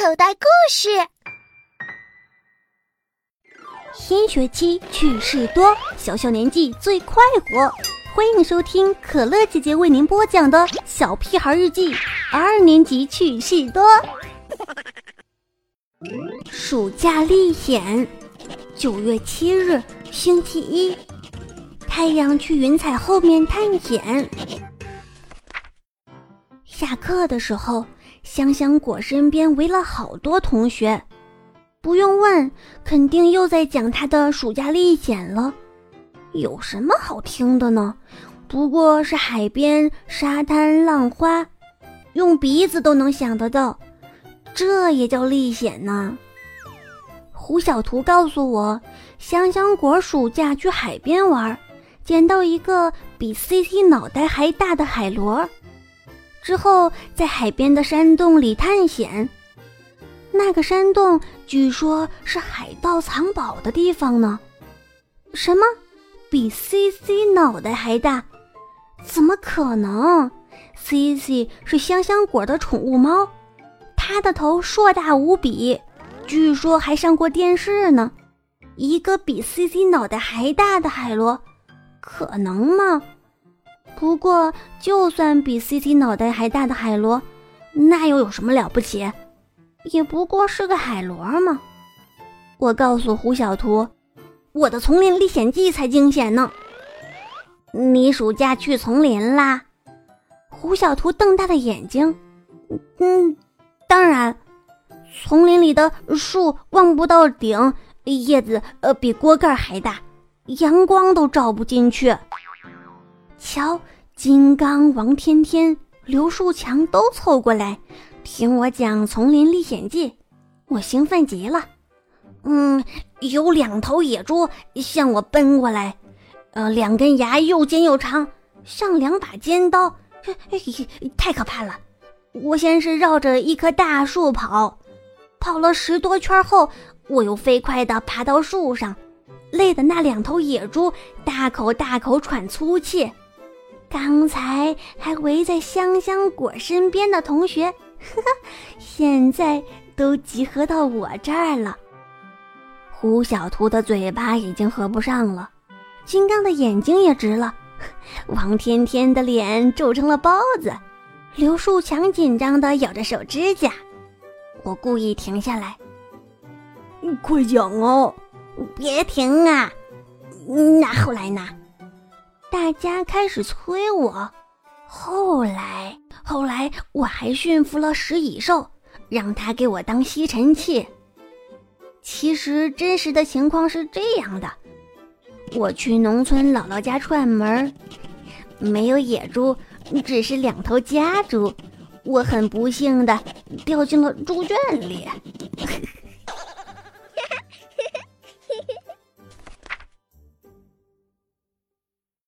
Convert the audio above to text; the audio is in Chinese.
口袋故事。新学期趣事多，小小年纪最快活。欢迎收听可乐姐姐为您播讲的《小屁孩日记》二年级趣事多。暑假历险，九月七日，星期一，太阳去云彩后面探险。下课的时候，香香果身边围了好多同学，不用问，肯定又在讲他的暑假历险了。有什么好听的呢？不过是海边、沙滩、浪花，用鼻子都能想得到，这也叫历险呢？胡小图告诉我，香香果暑假去海边玩，捡到一个比 C C 脑袋还大的海螺。之后，在海边的山洞里探险。那个山洞据说是海盗藏宝的地方呢。什么？比 C C 脑袋还大？怎么可能？C C 是香香果的宠物猫，它的头硕大无比，据说还上过电视呢。一个比 C C 脑袋还大的海螺，可能吗？不过，就算比 CT 脑袋还大的海螺，那又有什么了不起？也不过是个海螺嘛。我告诉胡小图，我的丛林历险记才惊险呢。你暑假去丛林啦？胡小图瞪大了眼睛。嗯，当然。丛林里的树望不到顶，叶子呃比锅盖还大，阳光都照不进去。瞧，金刚、王天天、刘树强都凑过来听我讲《丛林历险记》，我兴奋极了。嗯，有两头野猪向我奔过来，呃，两根牙又尖又长，像两把尖刀，太可怕了。我先是绕着一棵大树跑，跑了十多圈后，我又飞快地爬到树上，累得那两头野猪大口大口喘粗气。刚才还围在香香果身边的同学，呵呵，现在都集合到我这儿了。胡小图的嘴巴已经合不上了，金刚的眼睛也直了，王天天的脸皱成了包子，刘树强紧张的咬着手指甲。我故意停下来，快讲哦！别停啊！那后来呢？大家开始催我，后来，后来我还驯服了食蚁兽，让它给我当吸尘器。其实真实的情况是这样的：我去农村姥姥家串门，没有野猪，只是两头家猪，我很不幸的掉进了猪圈里。